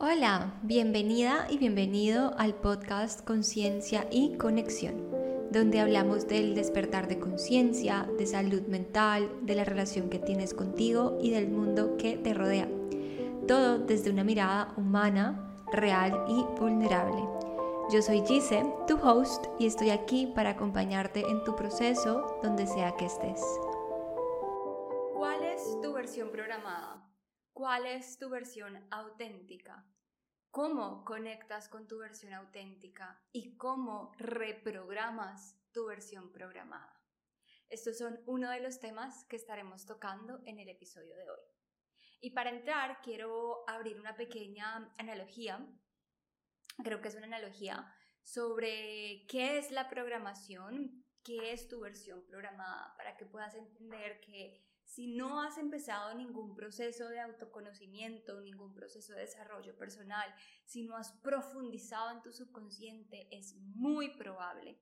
Hola, bienvenida y bienvenido al podcast Conciencia y Conexión, donde hablamos del despertar de conciencia, de salud mental, de la relación que tienes contigo y del mundo que te rodea. Todo desde una mirada humana, real y vulnerable. Yo soy Gise, tu host, y estoy aquí para acompañarte en tu proceso donde sea que estés. ¿Cuál es tu versión programada? ¿Cuál es tu versión auténtica? ¿Cómo conectas con tu versión auténtica y cómo reprogramas tu versión programada? Estos son uno de los temas que estaremos tocando en el episodio de hoy. Y para entrar quiero abrir una pequeña analogía, creo que es una analogía sobre qué es la programación, qué es tu versión programada, para que puedas entender que si no has empezado ningún proceso de autoconocimiento, ningún proceso de desarrollo personal, si no has profundizado en tu subconsciente, es muy probable,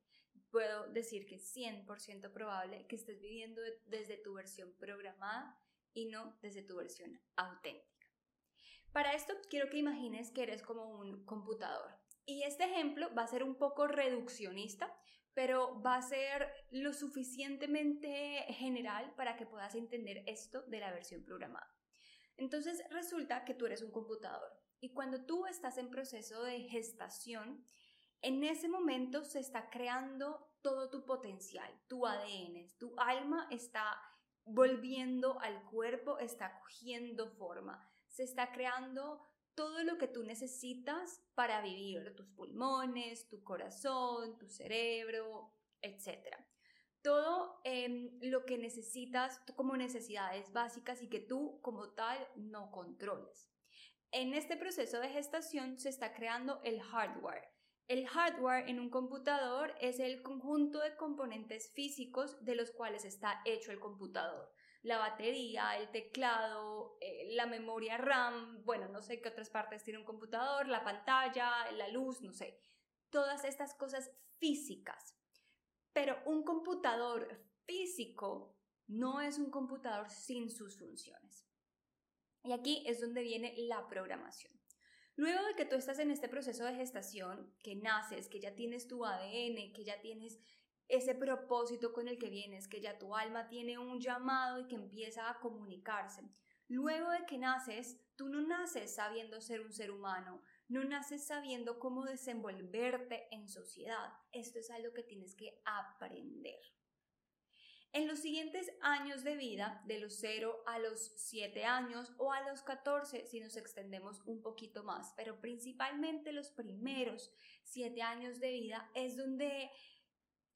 puedo decir que 100% probable que estés viviendo desde tu versión programada y no desde tu versión auténtica. Para esto quiero que imagines que eres como un computador. Y este ejemplo va a ser un poco reduccionista, pero va a ser lo suficientemente general para que puedas entender esto de la versión programada. Entonces resulta que tú eres un computador y cuando tú estás en proceso de gestación, en ese momento se está creando todo tu potencial, tu ADN, tu alma está volviendo al cuerpo, está cogiendo forma, se está creando todo lo que tú necesitas para vivir, tus pulmones, tu corazón, tu cerebro, etc. Todo em, lo que necesitas como necesidades básicas y que tú como tal no controles. En este proceso de gestación se está creando el hardware. El hardware en un computador es el conjunto de componentes físicos de los cuales está hecho el computador la batería, el teclado, eh, la memoria RAM, bueno, no sé qué otras partes tiene un computador, la pantalla, la luz, no sé. Todas estas cosas físicas. Pero un computador físico no es un computador sin sus funciones. Y aquí es donde viene la programación. Luego de que tú estás en este proceso de gestación, que naces, que ya tienes tu ADN, que ya tienes ese propósito con el que vienes, que ya tu alma tiene un llamado y que empieza a comunicarse. Luego de que naces, tú no naces sabiendo ser un ser humano, no naces sabiendo cómo desenvolverte en sociedad. Esto es algo que tienes que aprender. En los siguientes años de vida, de los 0 a los 7 años o a los 14 si nos extendemos un poquito más, pero principalmente los primeros 7 años de vida es donde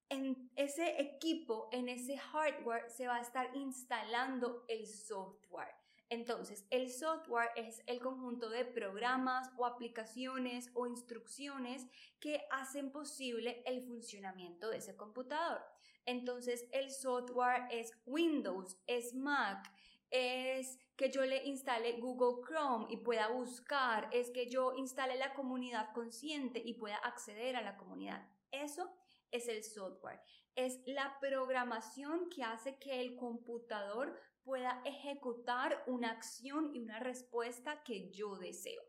en ese equipo, en ese hardware, se va a estar instalando el software. Entonces, el software es el conjunto de programas o aplicaciones o instrucciones que hacen posible el funcionamiento de ese computador. Entonces, el software es Windows, es Mac, es que yo le instale Google Chrome y pueda buscar, es que yo instale la comunidad consciente y pueda acceder a la comunidad. Eso es el software. Es la programación que hace que el computador pueda ejecutar una acción y una respuesta que yo deseo.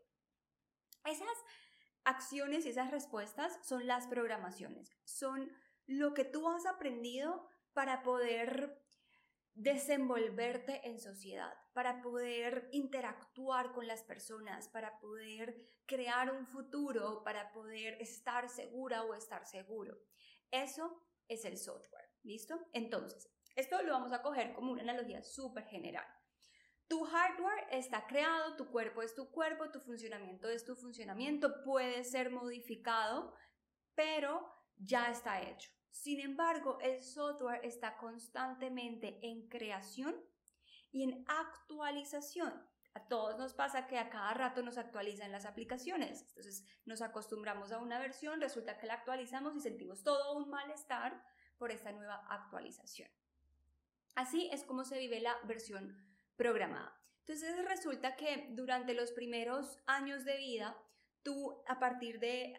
Esas acciones y esas respuestas son las programaciones. Son lo que tú has aprendido para poder desenvolverte en sociedad, para poder interactuar con las personas, para poder crear un futuro, para poder estar segura o estar seguro. Eso es el software, ¿listo? Entonces, esto lo vamos a coger como una analogía súper general. Tu hardware está creado, tu cuerpo es tu cuerpo, tu funcionamiento es tu funcionamiento, puede ser modificado, pero ya está hecho. Sin embargo, el software está constantemente en creación y en actualización. A todos nos pasa que a cada rato nos actualizan las aplicaciones. Entonces nos acostumbramos a una versión, resulta que la actualizamos y sentimos todo un malestar por esta nueva actualización. Así es como se vive la versión programada. Entonces resulta que durante los primeros años de vida, tú a partir de,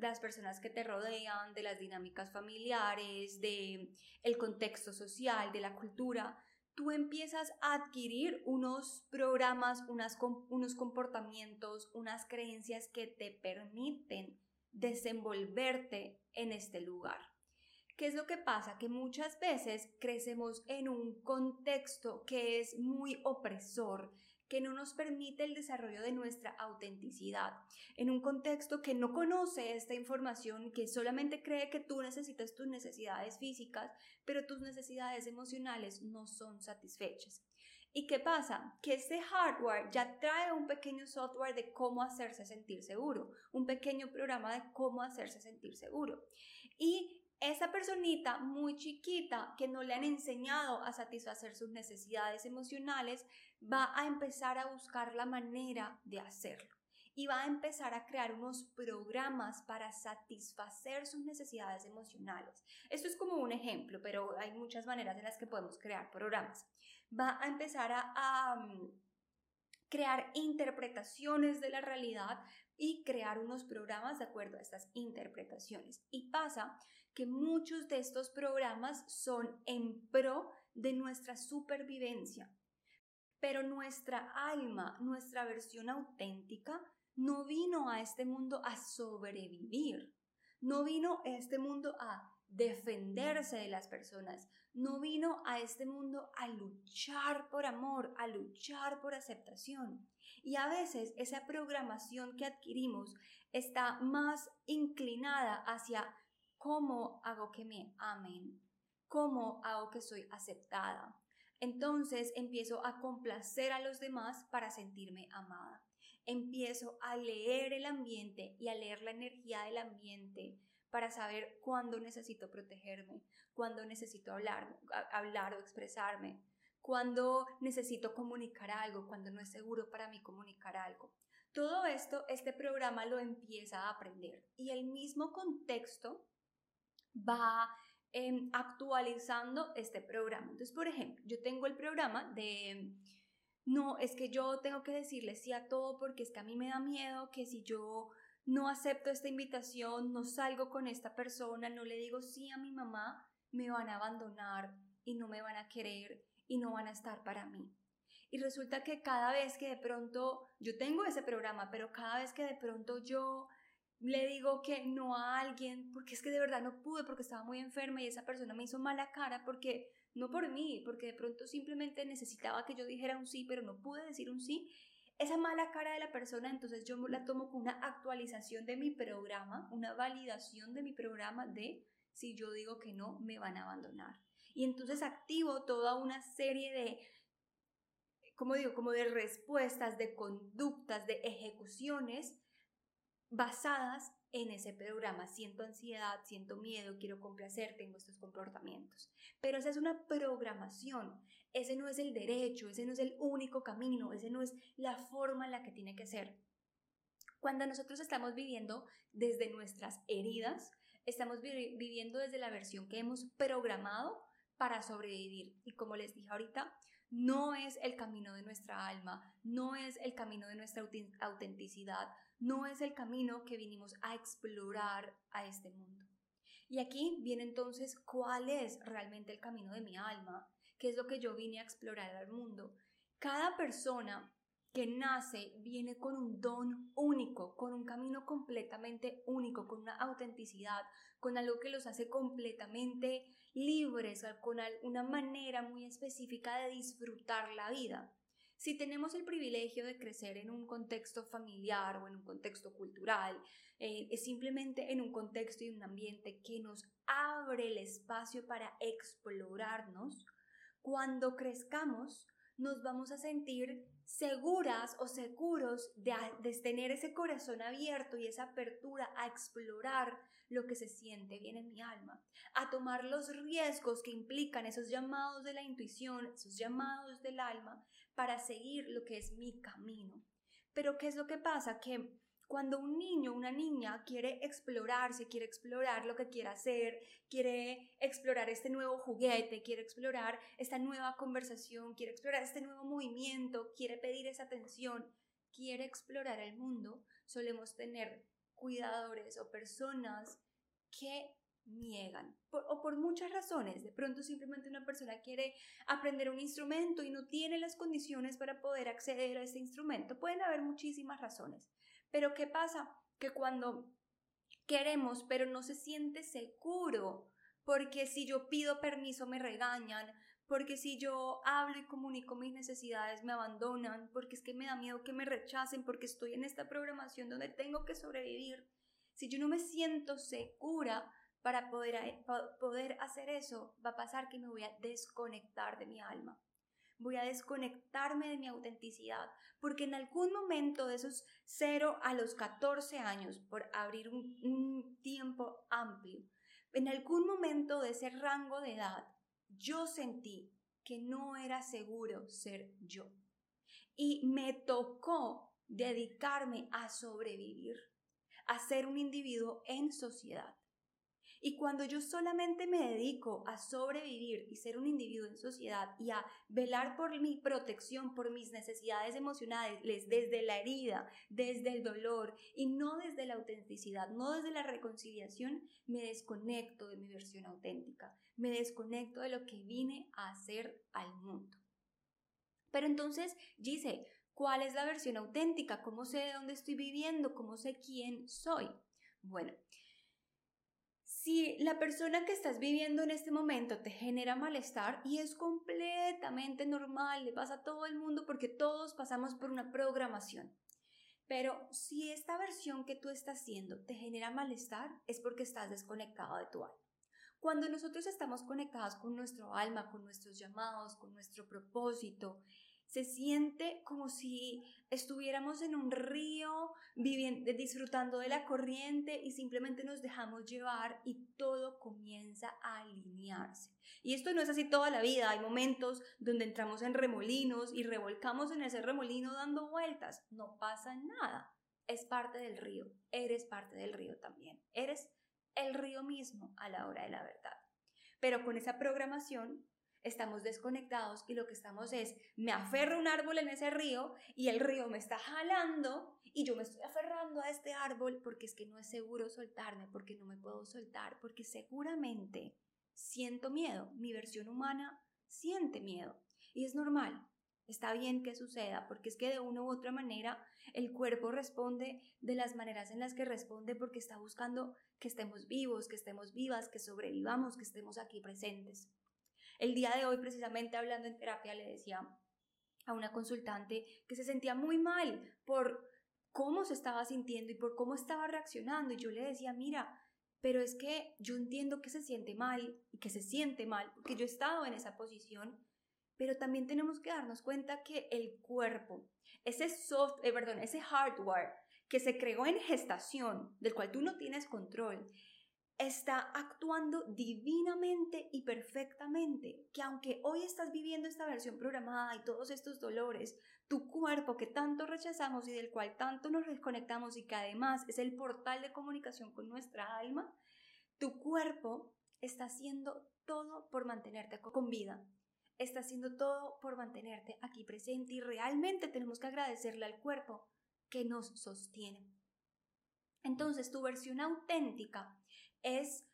las personas que te rodean, de las dinámicas familiares, de el contexto social, de la cultura, tú empiezas a adquirir unos programas, unos comportamientos, unas creencias que te permiten desenvolverte en este lugar. ¿Qué es lo que pasa? Que muchas veces crecemos en un contexto que es muy opresor, que no nos permite el desarrollo de nuestra autenticidad, en un contexto que no conoce esta información, que solamente cree que tú necesitas tus necesidades físicas, pero tus necesidades emocionales no son satisfechas. ¿Y qué pasa? Que este hardware ya trae un pequeño software de cómo hacerse sentir seguro, un pequeño programa de cómo hacerse sentir seguro. Y esa personita muy chiquita que no le han enseñado a satisfacer sus necesidades emocionales va a empezar a buscar la manera de hacerlo y va a empezar a crear unos programas para satisfacer sus necesidades emocionales. Esto es como un ejemplo, pero hay muchas maneras en las que podemos crear programas. Va a empezar a, mm, crear interpretaciones de la realidad y crear unos programas de acuerdo a estas interpretaciones. Y pasa que muchos de estos programas son en pro de nuestra supervivencia. Pero nuestra alma, nuestra versión auténtica, no vino a este mundo a sobrevivir. No vino a este mundo a defenderse de las personas. No vino a este mundo a luchar por amor, a luchar por aceptación. Y a veces esa programación que adquirimos está más inclinada hacia cómo hago que me amen, cómo hago que soy aceptada. Entonces empiezo a complacer a los demás para sentirme amada. Empiezo a leer el ambiente y a leer la energía del ambiente para saber cuándo necesito protegerme, cuándo necesito hablar, hablar o expresarme, cuándo necesito comunicar algo, cuándo no es seguro para mí comunicar algo. Todo esto, este programa lo empieza a aprender y el mismo contexto va em, actualizando este programa. Entonces, por ejemplo, yo tengo el programa de, no, es que yo tengo que decirle sí a todo porque es que a mí me da miedo que si yo no acepto esta invitación, no salgo con esta persona, no le digo sí a mi mamá, me van a abandonar y no me van a querer y no van a estar para mí. Y resulta que cada vez que de pronto yo tengo ese programa, pero cada vez que de pronto yo le digo que no a alguien, porque es que de verdad no pude, porque estaba muy enferma y esa persona me hizo mala cara, porque no por mí, porque de pronto simplemente necesitaba que yo dijera un sí, pero no pude decir un sí. Esa mala cara de la persona, entonces yo la tomo como una actualización de mi programa, una validación de mi programa de si yo digo que no, me van a abandonar. Y entonces activo toda una serie de, como digo, como de respuestas, de conductas, de ejecuciones basadas en ese programa. Siento ansiedad, siento miedo, quiero complacer, tengo estos comportamientos. Pero esa es una programación. Ese no es el derecho, ese no es el único camino, ese no es la forma en la que tiene que ser. Cuando nosotros estamos viviendo desde nuestras heridas, estamos viviendo desde la versión que hemos programado para sobrevivir. Y como les dije ahorita, no es el camino de nuestra alma, no es el camino de nuestra autenticidad, no es el camino que vinimos a explorar a este mundo. Y aquí viene entonces cuál es realmente el camino de mi alma, qué es lo que yo vine a explorar al mundo. Cada persona que nace viene con un don único, con un camino completamente único, con una autenticidad, con algo que los hace completamente libres, con una manera muy específica de disfrutar la vida. Si tenemos el privilegio de crecer en un contexto familiar o en un contexto cultural, eh, es simplemente en un contexto y un ambiente que nos abre el espacio para explorarnos, cuando crezcamos nos vamos a sentir seguras o seguros de, de, tener ese corazón abierto y esa apertura a explorar lo que se siente bien en mi alma, a tomar los riesgos que implican esos llamados de la intuición, esos llamados del alma, para seguir lo que es mi camino. Pero ¿qué es lo que pasa? Que cuando un niño, una niña quiere explorarse, quiere explorar lo que quiere hacer, quiere explorar este nuevo juguete, quiere explorar esta nueva conversación, quiere explorar este nuevo movimiento, quiere pedir esa atención, quiere explorar el mundo, solemos tener cuidadores o personas que niegan, o por muchas razones. De pronto simplemente una persona quiere aprender un instrumento y no tiene las condiciones para poder acceder a ese instrumento. Pueden haber muchísimas razones. Pero ¿qué pasa? Que cuando queremos, pero no se siente seguro, porque si yo pido permiso me regañan, porque si yo hablo y comunico mis necesidades me abandonan, porque es que me da miedo que me rechacen, porque estoy en esta programación donde tengo que sobrevivir. Si yo no me siento segura para poder, poder hacer eso, va a pasar que me voy a desconectar de mi alma. Voy a desconectarme de mi autenticidad, porque en algún momento de esos 0 a los 14 años, por abrir un tiempo amplio, en algún momento de ese rango de edad, yo sentí que no era seguro ser yo. Y me tocó dedicarme a sobrevivir, a ser un individuo en sociedad. Y cuando yo solamente me dedico a sobrevivir y ser un individuo en sociedad y a velar por mi protección, por mis necesidades emocionales, desde la herida, desde el dolor y no desde la autenticidad, no desde la reconciliación, me desconecto de mi versión auténtica, me desconecto de lo que vine a hacer al mundo. Pero entonces, dice, ¿cuál es la versión auténtica? ¿Cómo sé de dónde estoy viviendo? ¿Cómo sé quién soy? Bueno, si la persona que estás viviendo en este momento te genera malestar y es completamente normal, le pasa a todo el mundo porque todos pasamos por una programación. Pero si esta versión que tú estás haciendo te genera malestar, es porque estás desconectado de tu alma. Cuando nosotros estamos conectados con nuestro alma, con nuestros llamados, con nuestro propósito, se siente como si estuviéramos en un río viviendo, disfrutando de la corriente y simplemente nos dejamos llevar y todo comienza a alinearse. Y esto no es así toda la vida, hay momentos donde entramos en remolinos y revolcamos en ese remolino dando vueltas, no pasa nada, es parte del río, eres parte del río también, eres el río mismo a la hora de la verdad. Pero con esa programación estamos desconectados y lo que estamos es, me aferro un árbol en ese río y el río me está jalando y yo me estoy aferrando a este árbol porque es que no es seguro soltarme, porque no me puedo soltar, porque seguramente siento miedo, mi versión humana siente miedo y es normal. Está bien que suceda, porque es que de una u otra manera el cuerpo responde de las maneras en las que responde porque está buscando que estemos vivos, que estemos vivas, que sobrevivamos, que estemos aquí presentes. El día de hoy, precisamente hablando en terapia, le decía a una consultante que se sentía muy mal por cómo se estaba sintiendo y por cómo estaba reaccionando. Y yo le decía, mira, pero es que yo entiendo que se siente mal y que se siente mal porque yo he estado en esa posición, pero también tenemos que darnos cuenta que el cuerpo, ese soft, eh, perdón, ese hardware que se creó en gestación, del cual tú no tienes control, está actuando divinamente y perfectamente, que aunque hoy estás viviendo esta versión programada y todos estos dolores, tu cuerpo que tanto rechazamos y del cual tanto nos desconectamos y que además es el portal de comunicación con nuestra alma, tu cuerpo está haciendo todo por mantenerte con vida, está haciendo todo por mantenerte aquí presente y realmente tenemos que agradecerle al cuerpo que nos sostiene. Entonces, tu versión auténtica es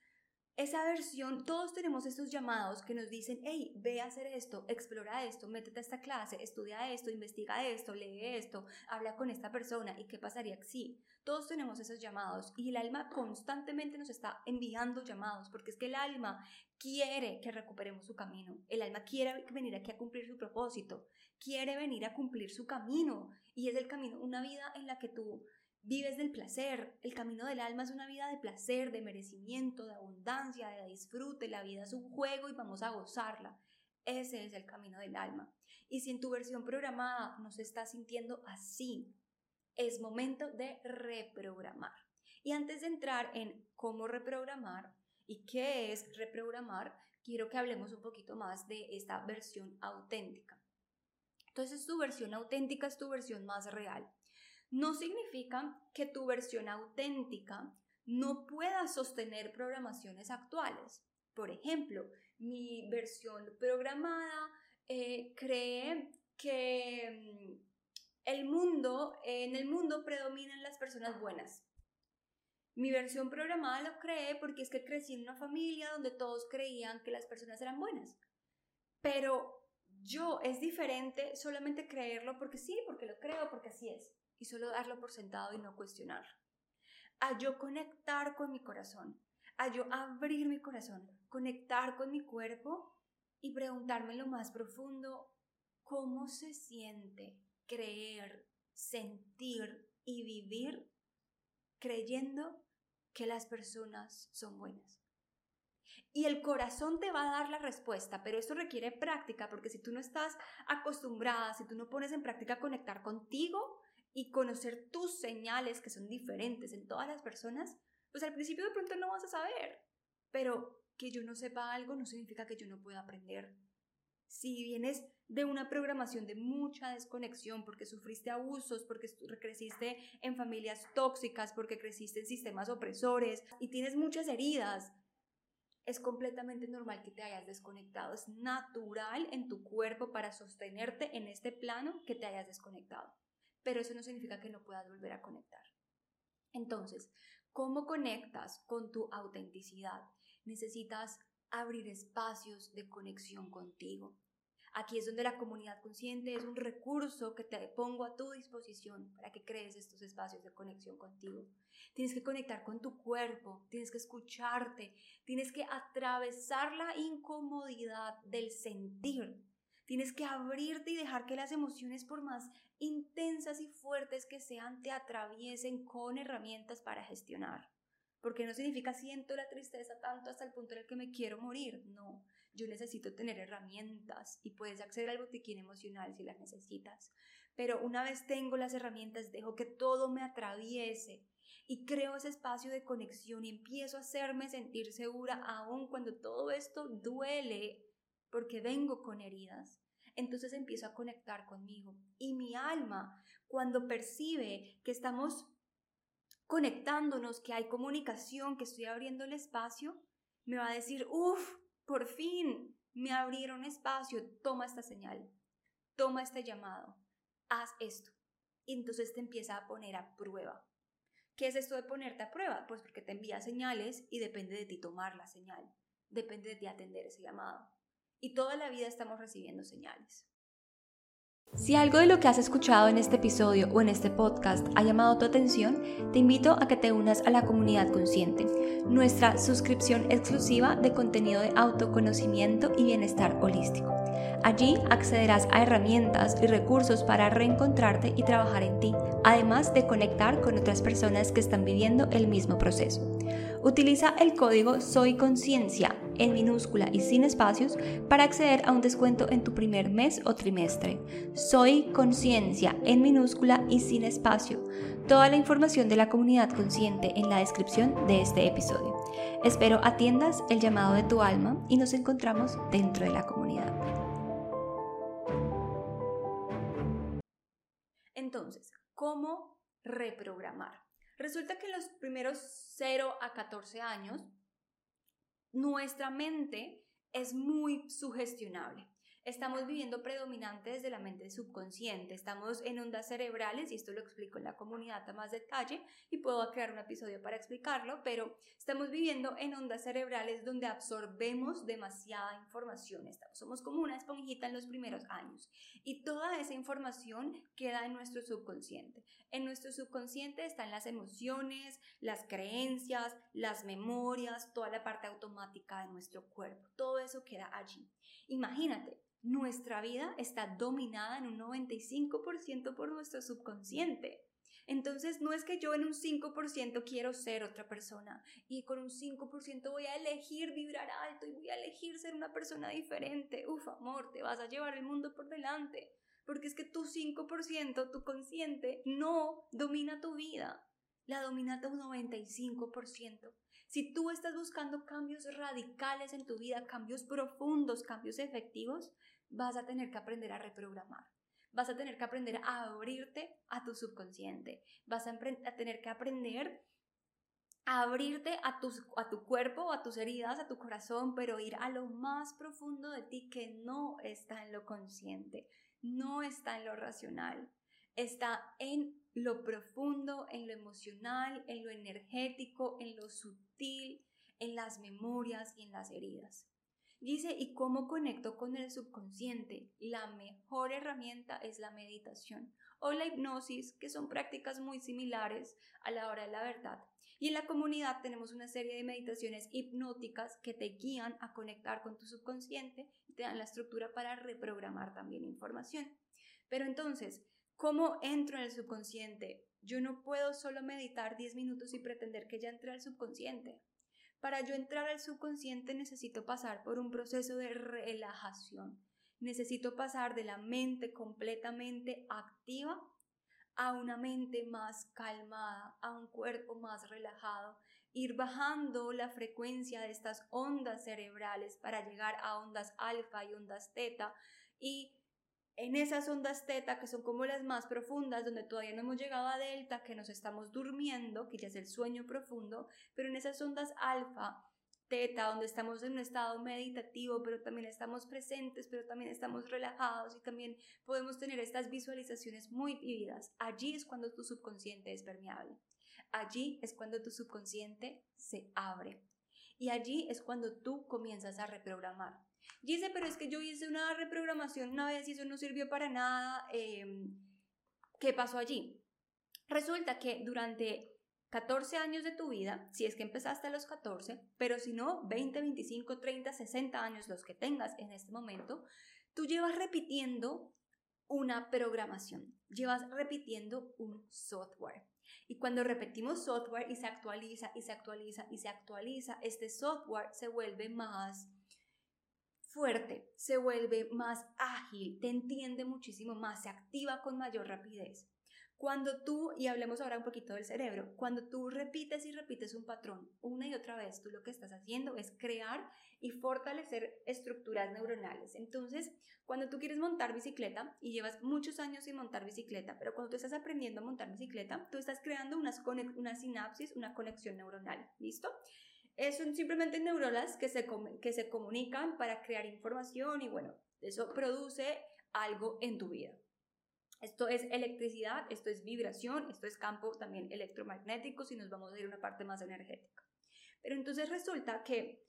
esa versión, todos tenemos estos llamados que nos dicen, hey, ve a hacer esto, explora esto, métete a esta clase, estudia esto, investiga esto, lee esto, habla con esta persona y qué pasaría si. Todos tenemos esos llamados y el alma constantemente nos está enviando llamados porque es que el alma quiere que recuperemos su camino, el alma quiere venir aquí a cumplir su propósito, quiere venir a cumplir su camino y es el camino, una vida en la que tú Vives del placer. El camino del alma es una vida de placer, de merecimiento, de abundancia, de disfrute. La vida es un juego y vamos a gozarla. Ese es el camino del alma. Y si en tu versión programada no se está sintiendo así, es momento de reprogramar. Y antes de entrar en cómo reprogramar y qué es reprogramar, quiero que hablemos un poquito más de esta versión auténtica. Entonces tu versión auténtica es tu versión más real no significa que tu versión auténtica no pueda sostener programaciones actuales. Por ejemplo, mi versión programada eh, cree que mm, el mundo, en el mundo predominan las personas buenas. Mi versión programada lo creé porque es que crecí en una familia donde todos creían que las personas eran buenas. Pero yo es diferente solamente creerlo porque sí, porque lo creo, porque así es. Y solo darlo por sentado y no cuestionarlo. A yo conectar con mi corazón, a yo abrir mi corazón, conectar con mi cuerpo y preguntarme lo más profundo, ¿cómo se siente creer, sentir y vivir creyendo que las personas son buenas. Y el corazón te va a dar la respuesta, pero esto requiere práctica, porque si tú no estás acostumbrada, si tú no pones en práctica conectar contigo y conocer tus señales que son diferentes en todas las personas, pues al principio de pronto no vas a saber. Pero que yo no sepa algo no significa que yo no pueda aprender. Si vienes de una programación de mucha desconexión, porque sufriste abusos, porque creciste en familias tóxicas, porque creciste en sistemas opresores y tienes muchas heridas, es completamente normal que te hayas desconectado. Es natural en tu cuerpo para sostenerte en este plano que te hayas desconectado. Pero eso no significa que no puedas volver a conectar. Entonces, ¿cómo conectas con tu autenticidad? Necesitas abrir espacios de conexión contigo. Aquí es donde la comunidad consciente es un recurso que te pongo a tu disposición para que crees estos espacios de conexión contigo. Tienes que conectar con tu cuerpo, tienes que escucharte, tienes que atravesar la incomodidad del sentir. Tienes que abrirte y dejar que las emociones, por más intensas y fuertes que sean, te atraviesen con herramientas para gestionar. Porque no significa siento la tristeza tanto hasta el punto en el que me quiero morir. No, yo necesito tener herramientas y puedes acceder al botiquín emocional si las necesitas. Pero una vez tengo las herramientas, dejo que todo me atraviese y creo ese espacio de conexión y empiezo a hacerme sentir segura aun cuando todo esto duele porque vengo con heridas. Entonces empiezo a conectar conmigo y mi alma cuando percibe que estamos conectándonos, que hay comunicación, que estoy abriendo el espacio, me va a decir, uff, por fin me abrieron espacio, toma esta señal, toma este llamado, haz esto. Y entonces te empieza a poner a prueba. ¿Qué es esto de ponerte a prueba? Pues porque te envía señales y depende de ti tomar la señal, depende de ti atender ese llamado. Y toda la vida estamos recibiendo señales. Si algo de lo que has escuchado en este episodio o en este podcast ha llamado tu atención, te invito a que te unas a la comunidad consciente, nuestra suscripción exclusiva de contenido de autoconocimiento y bienestar holístico. Allí accederás a herramientas y recursos para reencontrarte y trabajar en ti, además de conectar con otras personas que están viviendo el mismo proceso. Utiliza el código Soy Conciencia en minúscula y sin espacios para acceder a un descuento en tu primer mes o trimestre. Soy Conciencia en minúscula y sin espacio. Toda la información de la comunidad consciente en la descripción de este episodio. Espero atiendas el llamado de tu alma y nos encontramos dentro de la comunidad. Entonces, ¿cómo reprogramar? Resulta que en los primeros 0 a 14 años, nuestra mente es muy sugestionable. Estamos viviendo predominante desde la mente subconsciente, estamos en ondas cerebrales y esto lo explico en la comunidad a más detalle y puedo crear un episodio para explicarlo, pero estamos viviendo en ondas cerebrales donde absorbemos demasiada información, estamos, somos como una esponjita en los primeros años y toda esa información queda en nuestro subconsciente. En nuestro subconsciente están las emociones, las creencias, las memorias, toda la parte automática de nuestro cuerpo, todo eso queda allí. Imagínate, nuestra vida está dominada en un 95% por nuestro subconsciente. Entonces no es que yo en un 5% quiero ser otra persona y con un 5% voy a elegir vibrar alto y voy a elegir ser una persona diferente. Uf, amor, te vas a llevar el mundo por delante. Porque es que tu 5%, tu consciente, no domina tu vida. La domina tu 95%. Si tú estás buscando cambios radicales en tu vida, cambios profundos, cambios efectivos, vas a tener que aprender a reprogramar. Vas a tener que aprender a abrirte a tu subconsciente. Vas a, tener que aprender a abrirte a tu, a tu cuerpo, a tus heridas, a tu corazón, pero ir a lo más profundo de ti que no está en lo consciente, no está en lo racional, está en lo profundo, en lo emocional, en lo energético, en lo sutil, en las memorias y en las heridas. Dice, ¿y cómo conecto con el subconsciente? La mejor herramienta es la meditación o la hipnosis, que son prácticas muy similares a la hora de la verdad. Y en la comunidad tenemos una serie de meditaciones hipnóticas que te guían a conectar con tu subconsciente y te dan la estructura para reprogramar también información. Pero entonces, ¿cómo entro en el subconsciente? Yo no puedo solo meditar 10 minutos y pretender que ya entré al subconsciente. Para yo entrar al subconsciente necesito pasar por un proceso de relajación. Necesito pasar de la mente completamente activa a una mente más calmada, a un cuerpo más relajado, ir bajando la frecuencia de estas ondas cerebrales para llegar a ondas alfa y ondas teta y en esas ondas teta, que son como las más profundas, donde todavía no hemos llegado a delta, que nos estamos durmiendo, que ya es el sueño profundo, pero en esas ondas alfa, teta, donde estamos en un estado meditativo, pero también estamos presentes, pero también estamos relajados y también podemos tener estas visualizaciones muy vividas. Allí es cuando tu subconsciente es permeable. Allí es cuando tu subconsciente se abre. Y allí es cuando tú comienzas a reprogramar. Dice, pero es que yo hice una reprogramación una vez y eso no sirvió para nada. Em, ¿Qué pasó allí? Resulta que durante 14 años de tu vida, si es que empezaste a los 14, pero si no, 20, 25, 30, 60 años los que tengas en este momento, tú llevas repitiendo una programación, llevas repitiendo un software. Y cuando repetimos software y se actualiza y se actualiza y se actualiza, este software se vuelve más fuerte, se vuelve más ágil, te entiende muchísimo más, se activa con mayor rapidez. Cuando tú, y hablemos ahora un poquito del cerebro, cuando tú repites y repites un patrón una y otra vez, tú lo que estás haciendo es crear y fortalecer estructuras neuronales. Entonces, cuando tú quieres montar bicicleta y llevas muchos años sin montar bicicleta, pero cuando tú estás aprendiendo a montar bicicleta, tú estás creando unas una sinapsis, una conexión neuronal, ¿listo? Son simplemente neuronas que se, que se comunican para crear información y bueno, eso produce algo en tu vida. Esto es electricidad, esto es vibración, esto es campo también electromagnético si nos vamos a ir a una parte más energética. Pero entonces resulta que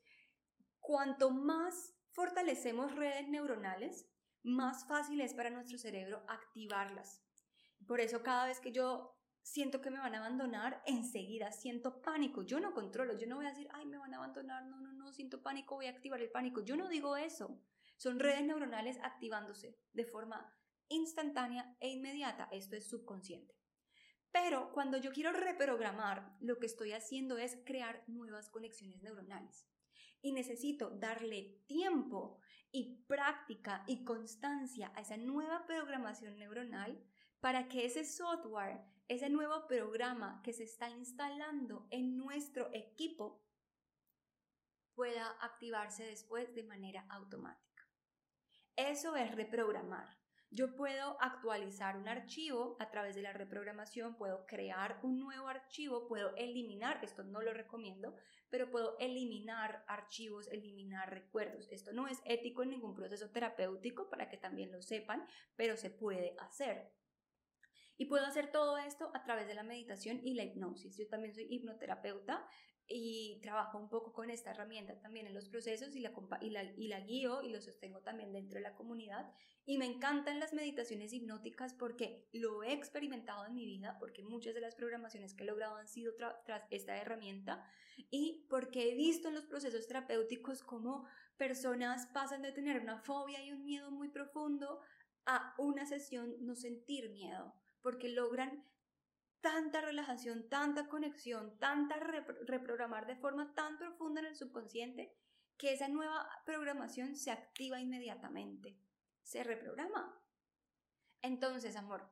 cuanto más fortalecemos redes neuronales, más fácil es para nuestro cerebro activarlas. Por eso cada vez que yo siento que me van a abandonar, enseguida siento pánico. Yo no controlo, yo no voy a decir, ay, me van a abandonar, no, no, no, siento pánico, voy a activar el pánico. Yo no digo eso. Son redes neuronales activándose de forma instantánea e inmediata. Esto es subconsciente. Pero cuando yo quiero reprogramar, lo que estoy haciendo es crear nuevas conexiones neuronales. Y necesito darle tiempo y práctica y constancia a esa nueva programación neuronal para que ese software ese nuevo programa que se está instalando en nuestro equipo pueda activarse después de manera automática. Eso es reprogramar. Yo puedo actualizar un archivo a través de la reprogramación, puedo crear un nuevo archivo, puedo eliminar, esto no lo recomiendo, pero puedo eliminar archivos, eliminar recuerdos. Esto no es ético en ningún proceso terapéutico para que también lo sepan, pero se puede hacer. Y puedo hacer todo esto a través de la meditación y la hipnosis. Yo también soy hipnoterapeuta y trabajo un poco con esta herramienta también en los procesos y la, y la, y la guío y lo sostengo también dentro de la comunidad. Y me encantan las meditaciones hipnóticas porque lo he experimentado en mi vida, porque muchas de las programaciones que he logrado han sido tras esta herramienta y porque he visto en los procesos terapéuticos cómo personas pasan de tener una fobia y un miedo muy profundo a una sesión no sentir miedo porque logran tanta relajación, tanta conexión, tanta reprogramar de forma tan profunda en el subconsciente que esa nueva programación se activa inmediatamente, se reprograma. Entonces, amor,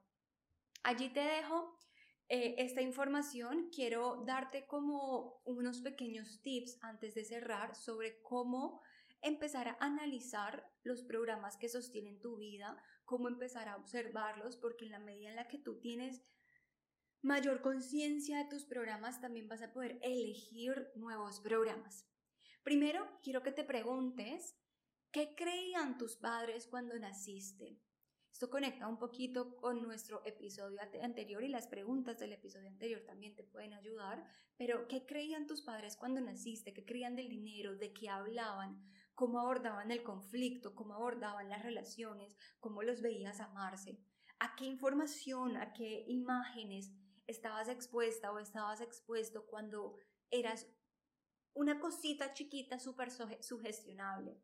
allí te dejo eh, esta información. Quiero darte como unos pequeños tips antes de cerrar sobre cómo empezar a analizar los programas que sostienen tu vida, cómo empezar a observarlos, porque en la medida en la que tú tienes mayor conciencia de tus programas, también vas a poder elegir nuevos programas. Primero, quiero que te preguntes, ¿qué creían tus padres cuando naciste? Esto conecta un poquito con nuestro episodio anterior y las preguntas del episodio anterior también te pueden ayudar, pero ¿qué creían tus padres cuando naciste? ¿Qué creían del dinero? ¿De qué hablaban? ¿Cómo abordaban el conflicto? ¿Cómo abordaban las relaciones? ¿Cómo los veías amarse? ¿A qué información, a qué imágenes estabas expuesta o estabas expuesto cuando eras una cosita chiquita súper sugestionable?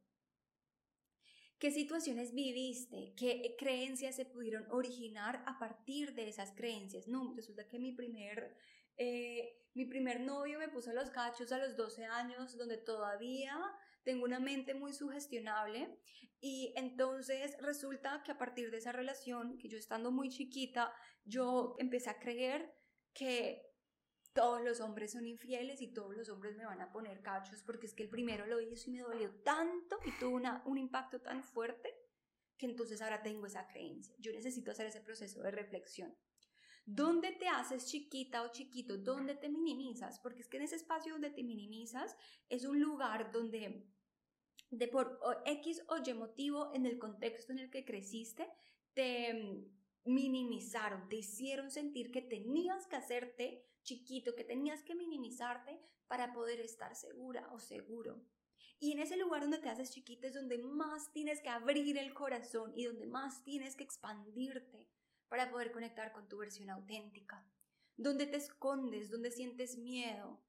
¿Qué situaciones viviste? ¿Qué creencias se pudieron originar a partir de esas creencias? No, resulta que mi primer, eh, mi primer novio me puso los cachos a los 12 años, donde todavía tengo una mente muy sugestionable y entonces resulta que a partir de esa relación, que yo estando muy chiquita, yo empecé a creer que todos los hombres son infieles y todos los hombres me van a poner cachos porque es que el primero lo hizo y me dolió tanto y tuvo una, un impacto tan fuerte que entonces ahora tengo esa creencia. Yo necesito hacer ese proceso de reflexión. ¿Dónde te haces chiquita o chiquito? ¿Dónde te minimizas? Porque es que en ese espacio donde te minimizas es un lugar donde de por X o Y motivo en el contexto en el que creciste, te minimizaron, te hicieron sentir que tenías que hacerte chiquito, que tenías que minimizarte para poder estar segura o seguro. Y en ese lugar donde te haces chiquito es donde más tienes que abrir el corazón y donde más tienes que expandirte para poder conectar con tu versión auténtica. Donde te escondes, donde sientes miedo.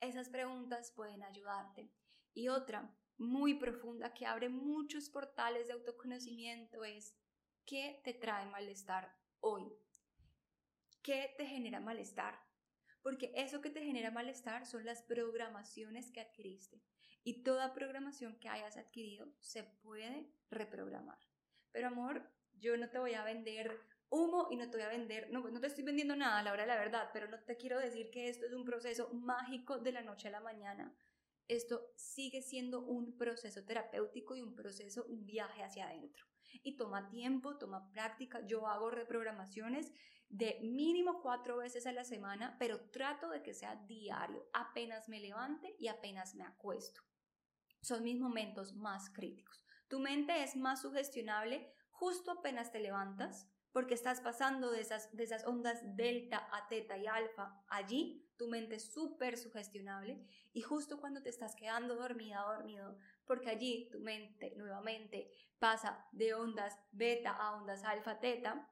Esas preguntas pueden ayudarte. Y otra muy profunda que abre muchos portales de autoconocimiento es ¿qué te trae malestar hoy? ¿Qué te genera malestar? porque eso que te genera malestar son las programaciones que adquiriste. Y toda programación que hayas adquirido se puede reprogramar. Pero amor, yo no te voy a vender humo y no te voy a vender, no, no te estoy vendiendo nada a la hora de la verdad, pero no te quiero decir que esto es un proceso mágico de la noche a la mañana. Esto sigue siendo un proceso terapéutico y un proceso, un viaje hacia adentro. Y toma tiempo, toma práctica. Yo hago reprogramaciones de mínimo cuatro veces a la semana, pero trato de que sea diario, apenas me levante y apenas me acuesto. Son mis momentos más críticos. Tu mente es más sugestionable justo apenas te levantas, porque estás pasando de esas, ondas delta a teta y alfa. Allí tu mente es súper sugestionable y justo cuando te estás quedando dormida, dormido, porque allí tu mente nuevamente pasa de ondas beta a ondas alfa, teta,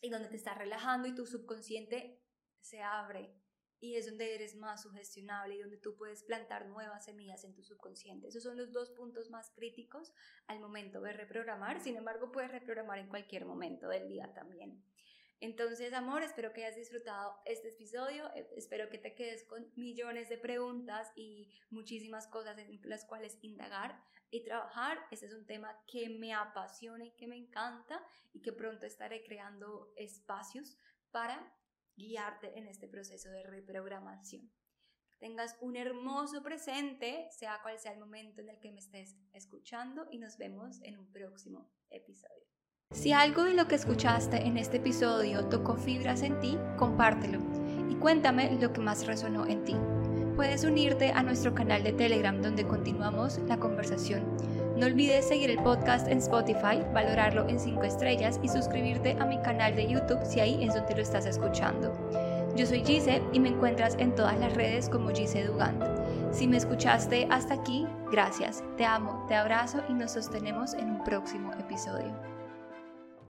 y donde te estás relajando y tu subconsciente se abre y es donde eres más sugestionable y donde tú puedes plantar nuevas semillas en tu subconsciente. Esos son los dos puntos más críticos al momento de reprogramar. Sin embargo, puedes reprogramar en cualquier momento del día también. Entonces, amor, espero que hayas disfrutado este episodio. Eh, espero que te quedes con millones de preguntas y muchísimas cosas en las cuales indagar y trabajar. Este es un tema que me apasiona y que me encanta y que pronto estaré creando espacios para guiarte en este proceso de reprogramación. Tengas un hermoso presente, sea cual sea el momento en el que me estés escuchando y nos vemos en un próximo episodio. Si algo de lo que escuchaste en este episodio tocó fibras en ti, compártelo y cuéntame lo que más resonó en ti puedes unirte a nuestro canal de Telegram donde continuamos la conversación. No olvides seguir el podcast en Spotify, valorarlo en 5 estrellas y suscribirte a mi canal de YouTube si ahí es donde lo estás escuchando. Yo soy Gise y me encuentras en todas las redes como Gise Dugand. Si me escuchaste hasta aquí, gracias. Te amo, te abrazo y nos sostenemos en un próximo episodio.